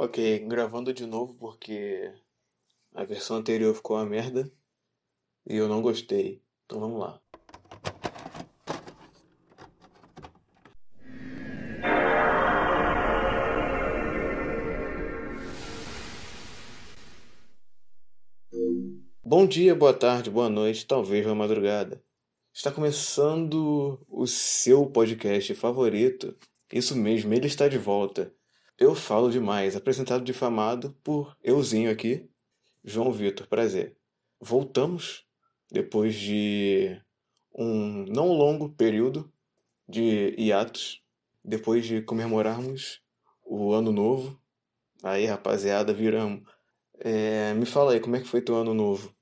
Ok, gravando de novo porque a versão anterior ficou uma merda e eu não gostei. Então vamos lá. Bom dia, boa tarde, boa noite, talvez uma madrugada. Está começando o seu podcast favorito. Isso mesmo, ele está de volta. Eu falo demais, apresentado difamado por euzinho aqui, João Vitor, prazer. Voltamos depois de um não longo período de hiatos, depois de comemorarmos o ano novo. Aí, rapaziada, viramos. É, me fala aí, como é que foi teu ano novo?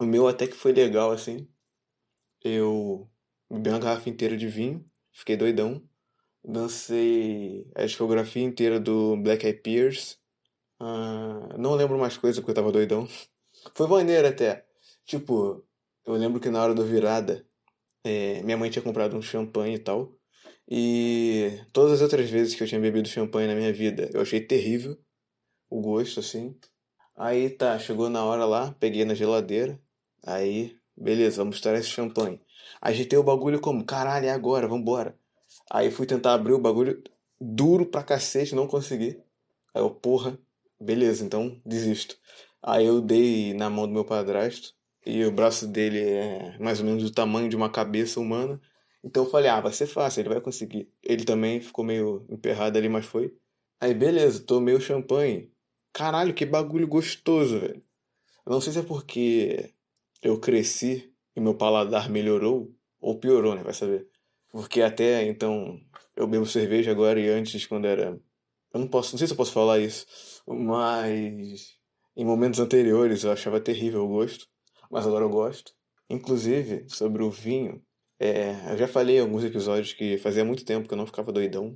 O meu até que foi legal, assim. Eu bebi uma garrafa inteira de vinho, fiquei doidão. Dancei a discografia inteira do Black Eyed Peas. Uh, não lembro mais coisa porque eu tava doidão. Foi maneiro até. Tipo, eu lembro que na hora da virada, é, minha mãe tinha comprado um champanhe e tal. E todas as outras vezes que eu tinha bebido champanhe na minha vida, eu achei terrível o gosto, assim. Aí tá, chegou na hora lá, peguei na geladeira. Aí, beleza, vamos estourar esse champanhe. Agitei o bagulho como, caralho, é agora, vambora. Aí fui tentar abrir o bagulho duro pra cacete, não consegui. Aí eu, porra, beleza, então desisto. Aí eu dei na mão do meu padrasto e o braço dele é mais ou menos do tamanho de uma cabeça humana. Então eu falei, ah, vai ser fácil, ele vai conseguir. Ele também ficou meio emperrado ali, mas foi. Aí beleza, tomei o champanhe. Caralho, que bagulho gostoso, velho. Eu não sei se é porque eu cresci e meu paladar melhorou ou piorou, né? Vai saber. Porque até então eu bebo cerveja agora e antes, quando era. Eu não posso, não sei se eu posso falar isso, mas em momentos anteriores eu achava terrível o gosto, mas agora eu gosto. Inclusive, sobre o vinho, é, eu já falei em alguns episódios que fazia muito tempo que eu não ficava doidão,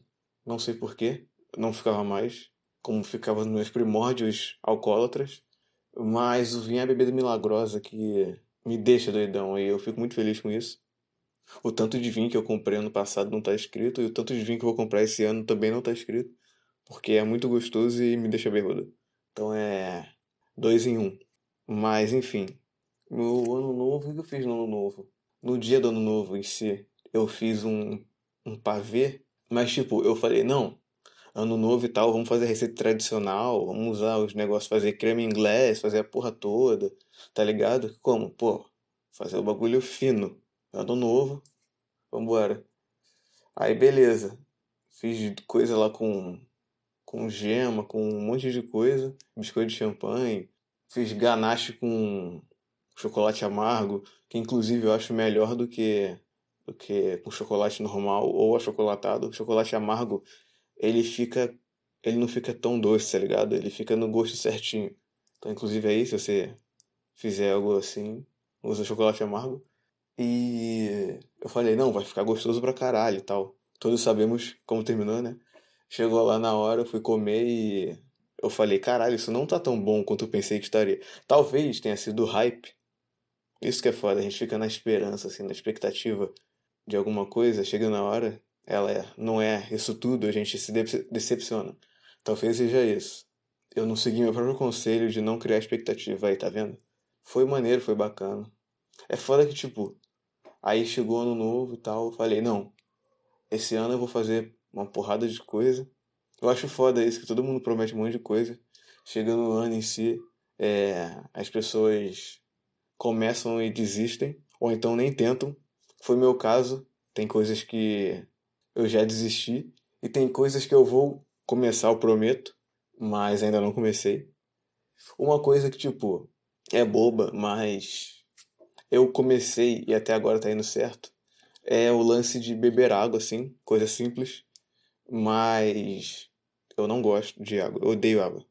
não sei porquê, não ficava mais, como ficava nos meus primórdios alcoólatras, mas o vinho é a bebida milagrosa que me deixa doidão e eu fico muito feliz com isso. O tanto de vinho que eu comprei ano passado não está escrito, e o tanto de vinho que eu vou comprar esse ano também não está escrito, porque é muito gostoso e me deixa bêbado. Então é dois em um. Mas enfim, no ano novo, o que eu fiz no ano novo? No dia do ano novo em si, eu fiz um, um pavê, mas tipo, eu falei, não, ano novo e tal, vamos fazer receita tradicional, vamos usar os negócios, fazer creme inglês, fazer a porra toda, tá ligado? Como? Pô, fazer o bagulho fino. Ano novo, vambora. Aí beleza. Fiz coisa lá com, com gema, com um monte de coisa. Biscoito de champanhe. Fiz ganache com chocolate amargo, que inclusive eu acho melhor do que, do que com chocolate normal ou achocolatado. O chocolate amargo, ele fica. Ele não fica tão doce, tá ligado? Ele fica no gosto certinho. Então, inclusive aí, se você fizer algo assim, usa chocolate amargo. E eu falei, não, vai ficar gostoso pra caralho e tal. Todos sabemos como terminou, né? Chegou lá na hora, eu fui comer e eu falei, caralho, isso não tá tão bom quanto eu pensei que estaria. Talvez tenha sido hype. Isso que é foda, a gente fica na esperança, assim, na expectativa de alguma coisa, chega na hora, ela é, não é isso tudo, a gente se decepciona. Talvez seja isso. Eu não segui meu próprio conselho de não criar expectativa aí, tá vendo? Foi maneiro, foi bacana. É foda que, tipo, Aí chegou ano novo e tal, eu falei, não, esse ano eu vou fazer uma porrada de coisa. Eu acho foda isso, que todo mundo promete um monte de coisa. Chegando no ano em si, é, as pessoas começam e desistem, ou então nem tentam. Foi meu caso, tem coisas que eu já desisti, e tem coisas que eu vou começar, eu prometo, mas ainda não comecei. Uma coisa que, tipo, é boba, mas eu comecei e até agora tá indo certo é o lance de beber água, assim, coisa simples, mas eu não gosto de água, eu odeio água.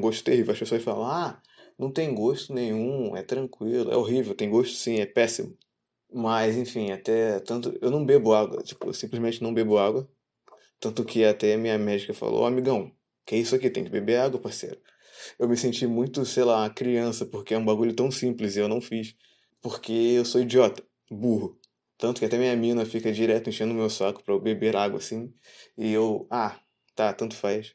Gosto terrível. As pessoas falam, ah, não tem gosto nenhum, é tranquilo, é horrível, tem gosto sim, é péssimo. Mas, enfim, até tanto. Eu não bebo água, tipo, eu simplesmente não bebo água. Tanto que até minha médica falou, oh, amigão, que é isso aqui? Tem que beber água, parceiro. Eu me senti muito, sei lá, criança, porque é um bagulho tão simples e eu não fiz porque eu sou idiota, burro. Tanto que até minha mina fica direto enchendo o meu saco pra eu beber água assim. E eu, ah, tá, tanto faz.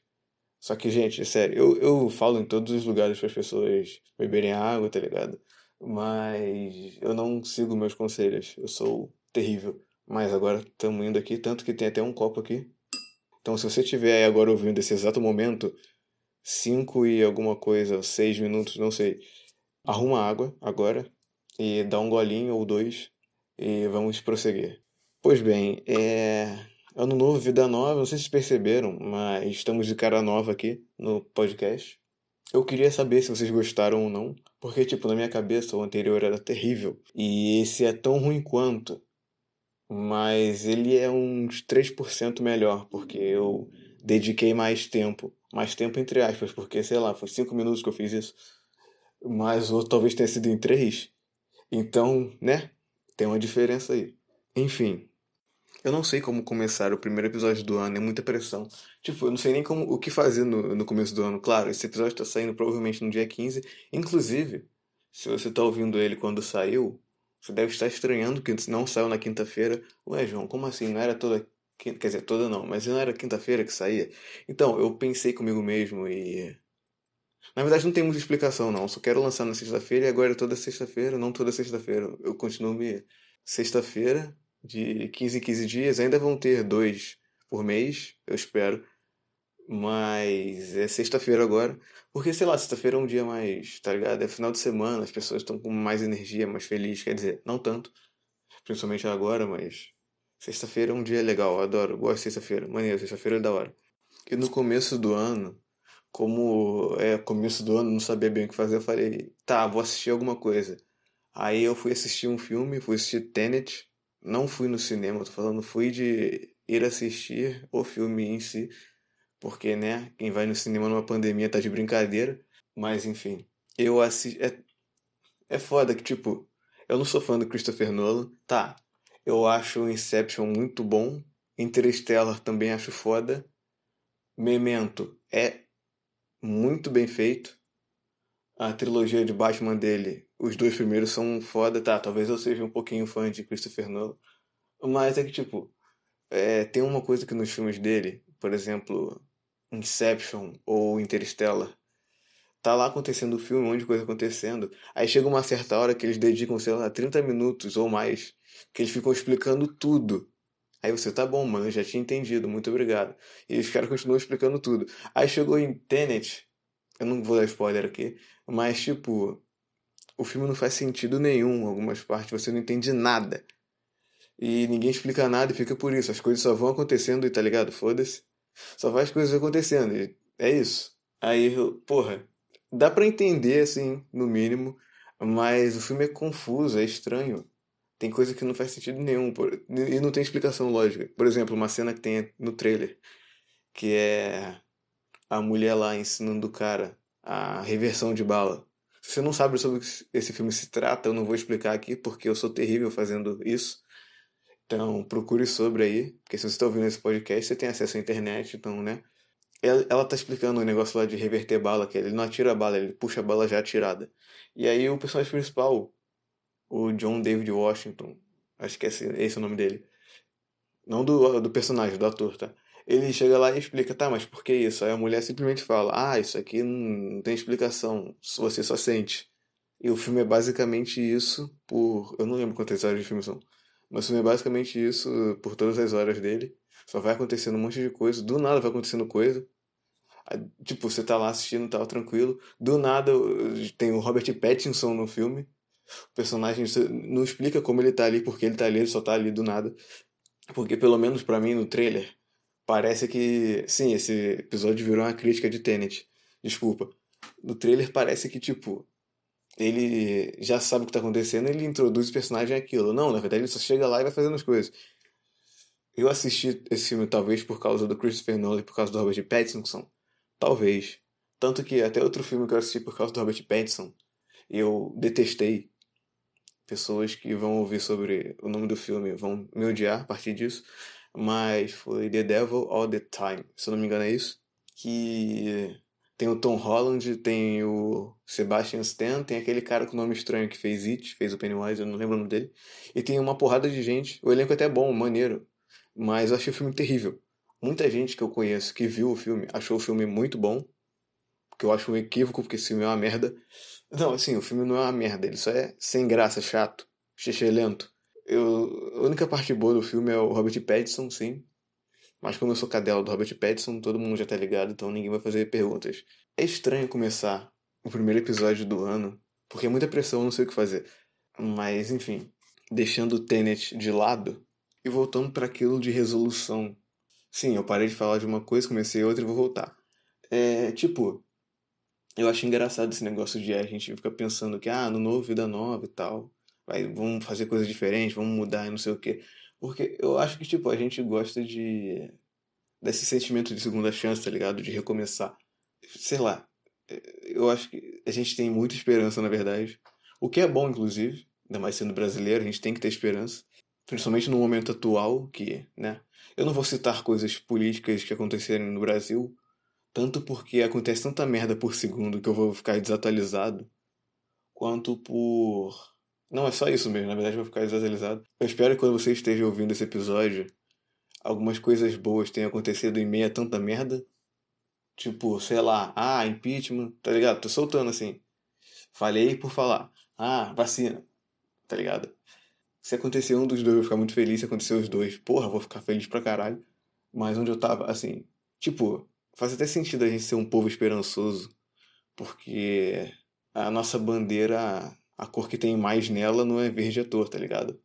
Só que, gente, é sério, eu, eu falo em todos os lugares para as pessoas beberem água, tá ligado? Mas eu não sigo meus conselhos. Eu sou terrível. Mas agora estamos indo aqui, tanto que tem até um copo aqui. Então, se você estiver aí agora ouvindo esse exato momento, 5 e alguma coisa, 6 minutos, não sei, arruma água agora e dá um golinho ou dois e vamos prosseguir. Pois bem, é ano novo, vida nova, não sei se vocês perceberam, mas estamos de cara nova aqui no podcast. Eu queria saber se vocês gostaram ou não, porque, tipo, na minha cabeça o anterior era terrível e esse é tão ruim quanto, mas ele é uns 3% melhor, porque eu dediquei mais tempo. Mais tempo entre aspas, porque, sei lá, foi 5 minutos que eu fiz isso, mas o outro talvez tenha sido em 3. Então, né? Tem uma diferença aí. Enfim, eu não sei como começar o primeiro episódio do ano, é muita pressão. Tipo, eu não sei nem como, o que fazer no, no começo do ano. Claro, esse episódio tá saindo provavelmente no dia 15. Inclusive, se você tá ouvindo ele quando saiu, você deve estar estranhando que não saiu na quinta-feira. Ué, João, como assim? Não era toda. Quer dizer, toda não, mas não era quinta-feira que saía? Então, eu pensei comigo mesmo e. Na verdade, não tem muita explicação, não. Só quero lançar na sexta-feira e agora é toda sexta-feira, não toda sexta-feira. Eu continuo me. Sexta-feira, de 15 em 15 dias. Ainda vão ter dois por mês, eu espero. Mas é sexta-feira agora. Porque, sei lá, sexta-feira é um dia mais, tá ligado? É final de semana, as pessoas estão com mais energia, mais felizes. Quer dizer, não tanto, principalmente agora, mas sexta-feira é um dia legal. Eu adoro, gosto de sexta-feira. Maneiro, sexta-feira é da hora. E no começo do ano, como é começo do ano, não sabia bem o que fazer, eu falei, tá, vou assistir alguma coisa. Aí eu fui assistir um filme, fui assistir Tenet, não fui no cinema, tô falando, fui de ir assistir o filme em si, porque, né, quem vai no cinema numa pandemia tá de brincadeira, mas enfim, eu assisti. É, é foda que, tipo, eu não sou fã do Christopher Nolan, tá, eu acho Inception muito bom, Interstellar também acho foda, Memento é muito bem feito, a trilogia de Batman dele os dois primeiros são foda, tá? Talvez eu seja um pouquinho fã de Christopher Nolan. Mas é que, tipo, é, tem uma coisa que nos filmes dele, por exemplo, Inception ou Interstellar, tá lá acontecendo o filme, um monte de coisa acontecendo. Aí chega uma certa hora que eles dedicam, sei lá, 30 minutos ou mais, que eles ficam explicando tudo. Aí você, tá bom, mano, eu já tinha entendido, muito obrigado. E os caras continuam explicando tudo. Aí chegou em Tenet, eu não vou dar spoiler aqui, mas tipo, o filme não faz sentido nenhum. Algumas partes você não entende nada. E ninguém explica nada e fica por isso. As coisas só vão acontecendo e tá ligado? Foda-se. Só vai as coisas acontecendo. E é isso. Aí, porra, dá para entender, assim, no mínimo. Mas o filme é confuso, é estranho. Tem coisa que não faz sentido nenhum. E não tem explicação lógica. Por exemplo, uma cena que tem no trailer. Que é a mulher lá ensinando o cara a reversão de bala. Se você não sabe sobre o que esse filme se trata, eu não vou explicar aqui porque eu sou terrível fazendo isso. Então procure sobre aí, porque se você está ouvindo esse podcast, você tem acesso à internet, então, né? Ela, ela tá explicando o um negócio lá de reverter bala, que ele não atira a bala, ele puxa a bala já atirada. E aí o personagem principal, o John David Washington, acho que esse, esse é o nome dele. Não do, do personagem, do ator, tá? Ele chega lá e explica, tá, mas por que isso? Aí a mulher simplesmente fala, ah, isso aqui não tem explicação, você só sente. E o filme é basicamente isso por. Eu não lembro quantas horas de filme são. Mas o filme é basicamente isso por todas as horas dele. Só vai acontecendo um monte de coisa. Do nada vai acontecendo coisa. Tipo, você tá lá assistindo, tá tranquilo. Do nada tem o Robert Pattinson no filme. O personagem não explica como ele tá ali, porque ele tá ali, ele só tá ali do nada. Porque pelo menos para mim no trailer, Parece que. Sim, esse episódio virou uma crítica de Tenet. Desculpa. No trailer parece que, tipo, ele já sabe o que tá acontecendo ele introduz o personagem aquilo. Não, na verdade ele só chega lá e vai fazendo as coisas. Eu assisti esse filme talvez por causa do Christopher Nolan por causa do Robert Pattinson. Talvez. Tanto que até outro filme que eu assisti por causa do Robert Pattinson, eu detestei. Pessoas que vão ouvir sobre o nome do filme vão me odiar a partir disso mas foi The Devil All the Time, se eu não me engano é isso. Que tem o Tom Holland, tem o Sebastian Stan, tem aquele cara com nome estranho que fez It, fez o Pennywise, eu não lembro o nome dele. E tem uma porrada de gente. O elenco é até bom, maneiro. Mas eu achei o filme terrível. muita gente que eu conheço que viu o filme achou o filme muito bom. Que eu acho um equívoco, porque esse filme é uma merda. Não, assim, o filme não é uma merda, ele só é sem graça, chato, xixi lento. Eu, a única parte boa do filme é o Robert Pattinson, sim. Mas como eu sou cadela do Robert Pattinson, todo mundo já tá ligado, então ninguém vai fazer perguntas. É estranho começar o primeiro episódio do ano, porque é muita pressão, não sei o que fazer. Mas, enfim, deixando o Tenet de lado e voltando para aquilo de resolução. Sim, eu parei de falar de uma coisa, comecei outra e vou voltar. É, tipo, eu acho engraçado esse negócio de a gente fica pensando que, ah, no novo, vida nova e tal. Vai, vamos fazer coisas diferentes, vamos mudar e não sei o quê. Porque eu acho que, tipo, a gente gosta de. desse sentimento de segunda chance, tá ligado? De recomeçar. Sei lá. Eu acho que a gente tem muita esperança, na verdade. O que é bom, inclusive. Ainda mais sendo brasileiro, a gente tem que ter esperança. Principalmente no momento atual, que, né? Eu não vou citar coisas políticas que aconteceram no Brasil, tanto porque acontece tanta merda por segundo que eu vou ficar desatualizado, quanto por. Não, é só isso mesmo, na verdade eu vou ficar desatualizado. Eu espero que quando você esteja ouvindo esse episódio, algumas coisas boas tenham acontecido em meio a tanta merda. Tipo, sei lá, ah, impeachment, tá ligado? Tô soltando assim. Falei por falar. Ah, vacina, tá ligado? Se acontecer um dos dois, eu vou ficar muito feliz. Se acontecer os dois, porra, vou ficar feliz pra caralho. Mas onde eu tava, assim, tipo, faz até sentido a gente ser um povo esperançoso, porque a nossa bandeira, a cor que tem mais nela não é verde à toa, tá ligado?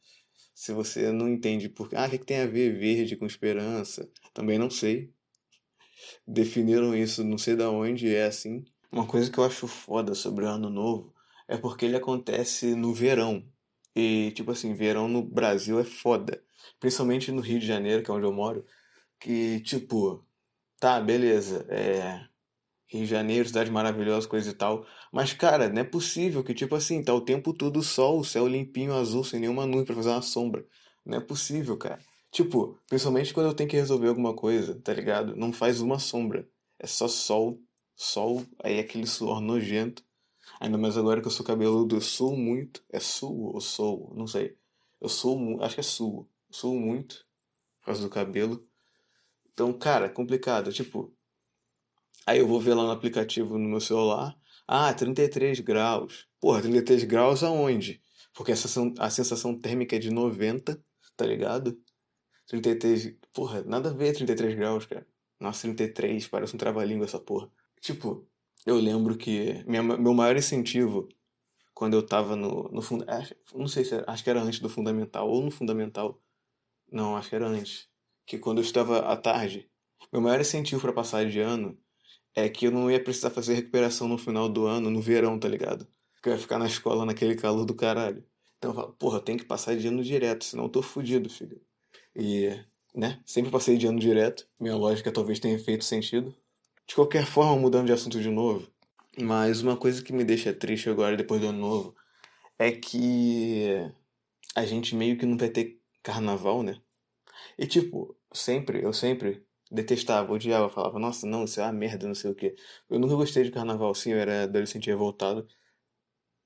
Se você não entende por ah, o que, tem a ver verde com esperança, também não sei. Definiram isso, não sei da onde é assim. Uma coisa que eu acho foda sobre o Ano Novo é porque ele acontece no verão. E, tipo assim, verão no Brasil é foda. Principalmente no Rio de Janeiro, que é onde eu moro. Que, tipo, tá, beleza. É. Rio de Janeiro, cidade maravilhosa, coisa e tal. Mas, cara, não é possível que, tipo assim, tá o tempo todo sol, céu limpinho, azul, sem nenhuma nuvem pra fazer uma sombra. Não é possível, cara. Tipo, principalmente quando eu tenho que resolver alguma coisa, tá ligado? Não faz uma sombra. É só sol, sol, aí aquele suor nojento. Ainda mais agora que eu sou cabeludo, eu suo muito. É suo ou sou? Não sei. Eu sou acho que é suo. Suo muito por causa do cabelo. Então, cara, complicado. Tipo, aí eu vou ver lá no aplicativo no meu celular. Ah, 33 graus. Porra, 33 graus aonde? Porque a sensação, a sensação térmica é de 90, tá ligado? 33. Porra, nada a ver 33 graus, cara. Nossa, 33, parece um trava-língua essa porra. Tipo, eu lembro que minha, meu maior incentivo quando eu tava no, no não sei se era, acho que era antes do fundamental ou no fundamental. Não, acho que era antes. Que quando eu estava à tarde, meu maior incentivo para passar de ano é que eu não ia precisar fazer recuperação no final do ano, no verão, tá ligado? Porque eu ia ficar na escola naquele calor do caralho. Então eu falo, porra, tenho que passar de ano direto, senão eu tô fudido, filho. E, né, sempre passei de ano direto. Minha lógica talvez tenha feito sentido. De qualquer forma, mudando de assunto de novo, mas uma coisa que me deixa triste agora, depois do ano novo, é que a gente meio que não vai ter carnaval, né? E tipo, sempre, eu sempre detestava, odiava, falava, nossa, não, isso é uma merda, não sei o quê. Eu nunca gostei de carnaval, sim, eu era adolescente revoltado.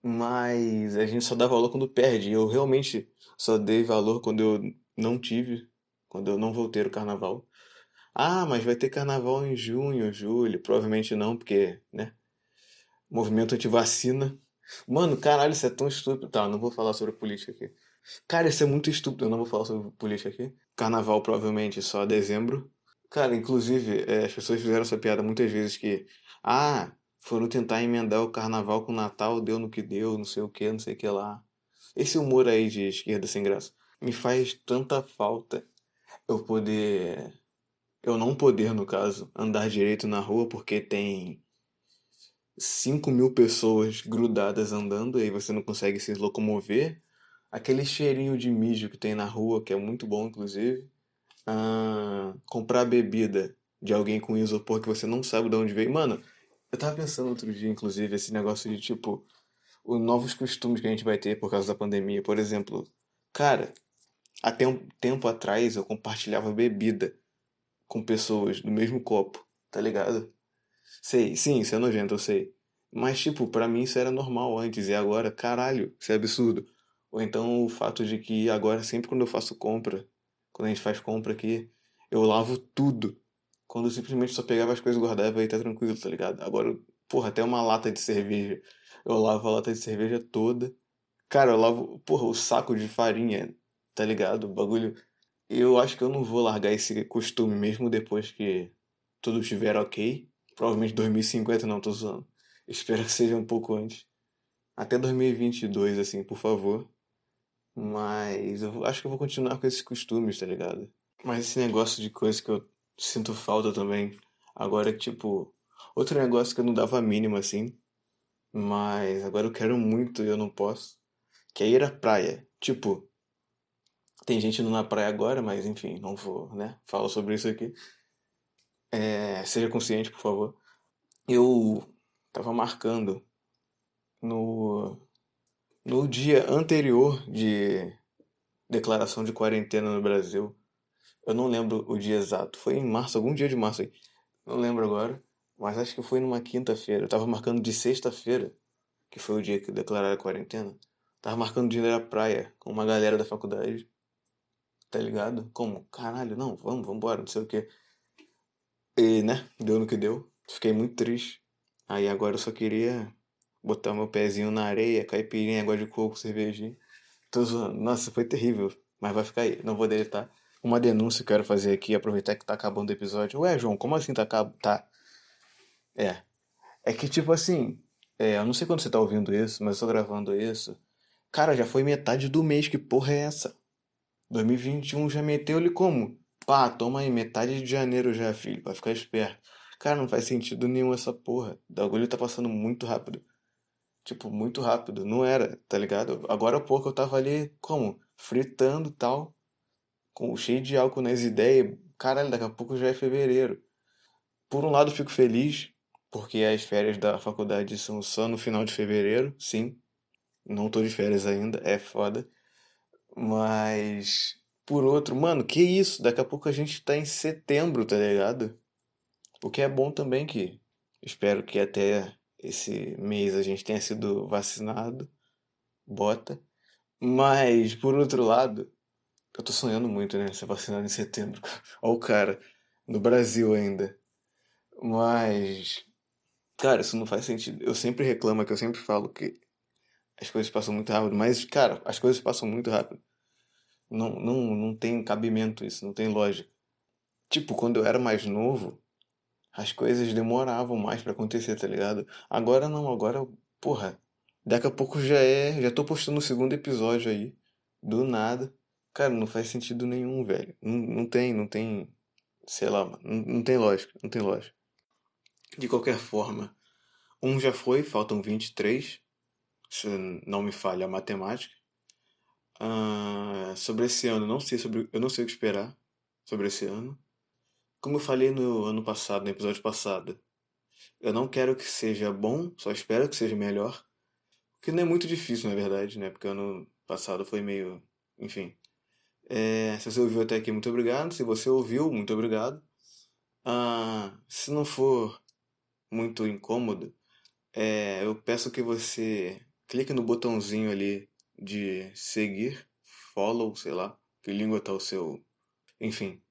Mas a gente só dá valor quando perde. Eu realmente só dei valor quando eu não tive, quando eu não vou ter o carnaval. Ah, mas vai ter carnaval em junho, julho. Provavelmente não, porque, né? Movimento anti-vacina. Mano, caralho, isso é tão estúpido. Tá, não vou falar sobre política aqui. Cara, isso é muito estúpido. Eu não vou falar sobre política aqui. Carnaval provavelmente só dezembro. Cara, inclusive, é, as pessoas fizeram essa piada muitas vezes que. Ah, foram tentar emendar o carnaval com o Natal, deu no que deu, não sei o que, não sei o que lá. Esse humor aí de esquerda sem graça me faz tanta falta eu poder eu não poder, no caso, andar direito na rua porque tem 5 mil pessoas grudadas andando e aí você não consegue se locomover. Aquele cheirinho de mijo que tem na rua, que é muito bom, inclusive. Ah, comprar bebida de alguém com isopor que você não sabe de onde veio. Mano, eu tava pensando outro dia, inclusive, esse negócio de tipo, os novos costumes que a gente vai ter por causa da pandemia. Por exemplo, cara, até um tempo atrás eu compartilhava bebida com pessoas do mesmo copo, tá ligado? Sei, sim, isso é nojento, eu sei. Mas, tipo, para mim isso era normal antes e agora, caralho, isso é absurdo. Ou então o fato de que agora, sempre quando eu faço compra, quando a gente faz compra aqui, eu lavo tudo. Quando eu simplesmente só pegava as coisas e guardava e tá tranquilo, tá ligado? Agora, porra, até uma lata de cerveja. Eu lavo a lata de cerveja toda. Cara, eu lavo, porra, o saco de farinha, tá ligado? O bagulho. Eu acho que eu não vou largar esse costume mesmo depois que tudo estiver ok. Provavelmente 2050 não, tô zoando. Espero que seja um pouco antes. Até 2022, assim, por favor. Mas eu acho que eu vou continuar com esses costumes, tá ligado? Mas esse negócio de coisa que eu sinto falta também. Agora, tipo, outro negócio que eu não dava a mínima, assim. Mas agora eu quero muito e eu não posso. Que é ir à praia. Tipo, tem gente indo na praia agora, mas enfim, não vou, né? Falo sobre isso aqui. É, seja consciente, por favor. Eu tava marcando no, no dia anterior de declaração de quarentena no Brasil. Eu não lembro o dia exato. Foi em março, algum dia de março aí. Não lembro agora. Mas acho que foi numa quinta-feira. Eu tava marcando de sexta-feira, que foi o dia que declararam a quarentena. Tava marcando de ir à praia com uma galera da faculdade. Tá ligado? Como? Caralho, não, vamos, vamos embora, não sei o que. E, né? Deu no que deu. Fiquei muito triste. Aí agora eu só queria botar meu pezinho na areia, caipirinha, água de coco, cervejinha. Tô zoando. Nossa, foi terrível. Mas vai ficar aí. Não vou deletar. Uma denúncia que eu quero fazer aqui, aproveitar que tá acabando o episódio. Ué, João, como assim tá acabando? Tá. É. É que, tipo assim, é, eu não sei quando você tá ouvindo isso, mas eu tô gravando isso. Cara, já foi metade do mês, que porra é essa? 2021 já meteu-lhe como? Pá, toma aí, metade de janeiro já, filho, pra ficar esperto. Cara, não faz sentido nenhum essa porra. O bagulho tá passando muito rápido. Tipo, muito rápido. Não era, tá ligado? Agora há pouco eu tava ali, como? Fritando tal. Com, cheio de álcool nas ideias. Caralho, daqui a pouco já é fevereiro. Por um lado, fico feliz, porque as férias da faculdade são só no final de fevereiro, sim. Não tô de férias ainda, é foda. Mas, por outro, mano, que isso? Daqui a pouco a gente tá em setembro, tá ligado? O que é bom também que espero que até esse mês a gente tenha sido vacinado. Bota. Mas, por outro lado, eu tô sonhando muito, né? Ser vacinado em setembro. Olha o cara. No Brasil ainda. Mas, Cara, isso não faz sentido. Eu sempre reclamo, que eu sempre falo que as coisas passam muito rápido, mas, cara, as coisas passam muito rápido. Não, não, não tem cabimento isso, não tem lógica. Tipo, quando eu era mais novo, as coisas demoravam mais para acontecer, tá ligado? Agora não, agora, porra, daqui a pouco já é, já tô postando o segundo episódio aí, do nada. Cara, não faz sentido nenhum, velho. Não, não tem, não tem, sei lá, não, não tem lógica, não tem lógica. De qualquer forma, um já foi, faltam 23, se não me falha a matemática. Uh, sobre esse ano, não sei sobre, eu não sei o que esperar sobre esse ano. Como eu falei no ano passado, no episódio passado, eu não quero que seja bom, só espero que seja melhor. Que não é muito difícil, na verdade, né? Porque ano passado foi meio. Enfim. É, se você ouviu até aqui, muito obrigado. Se você ouviu, muito obrigado. Uh, se não for muito incômodo, é, eu peço que você clique no botãozinho ali de seguir, follow, sei lá, que língua tá o seu. Enfim.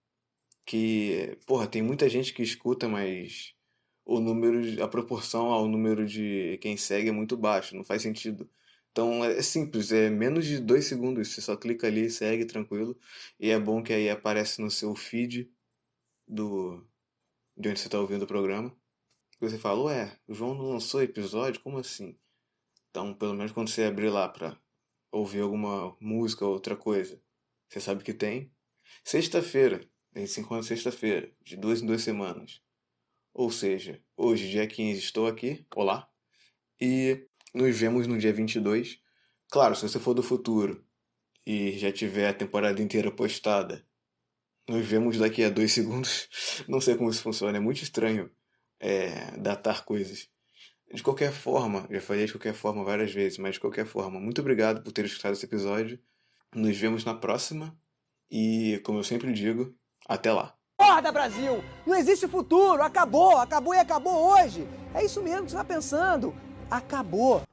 Que, porra, tem muita gente que escuta, mas o número, a proporção ao número de quem segue é muito baixo, não faz sentido. Então é simples, é menos de dois segundos, você só clica ali, segue tranquilo, e é bom que aí aparece no seu feed do de onde você está ouvindo o programa você fala, ué, o João não lançou episódio? Como assim? Então, pelo menos quando você abrir lá pra ouvir alguma música ou outra coisa, você sabe que tem. Sexta-feira, tem cinco anos sexta-feira, de duas em duas semanas. Ou seja, hoje, dia 15, estou aqui, olá, e nos vemos no dia 22. Claro, se você for do futuro e já tiver a temporada inteira postada, nos vemos daqui a dois segundos. Não sei como isso funciona, é muito estranho é, datar coisas. De qualquer forma, já falei de qualquer forma várias vezes, mas de qualquer forma, muito obrigado por ter escutado esse episódio. Nos vemos na próxima e, como eu sempre digo, até lá. Acorda, Brasil! Não existe futuro! Acabou! Acabou e acabou hoje! É isso mesmo que você está pensando! Acabou!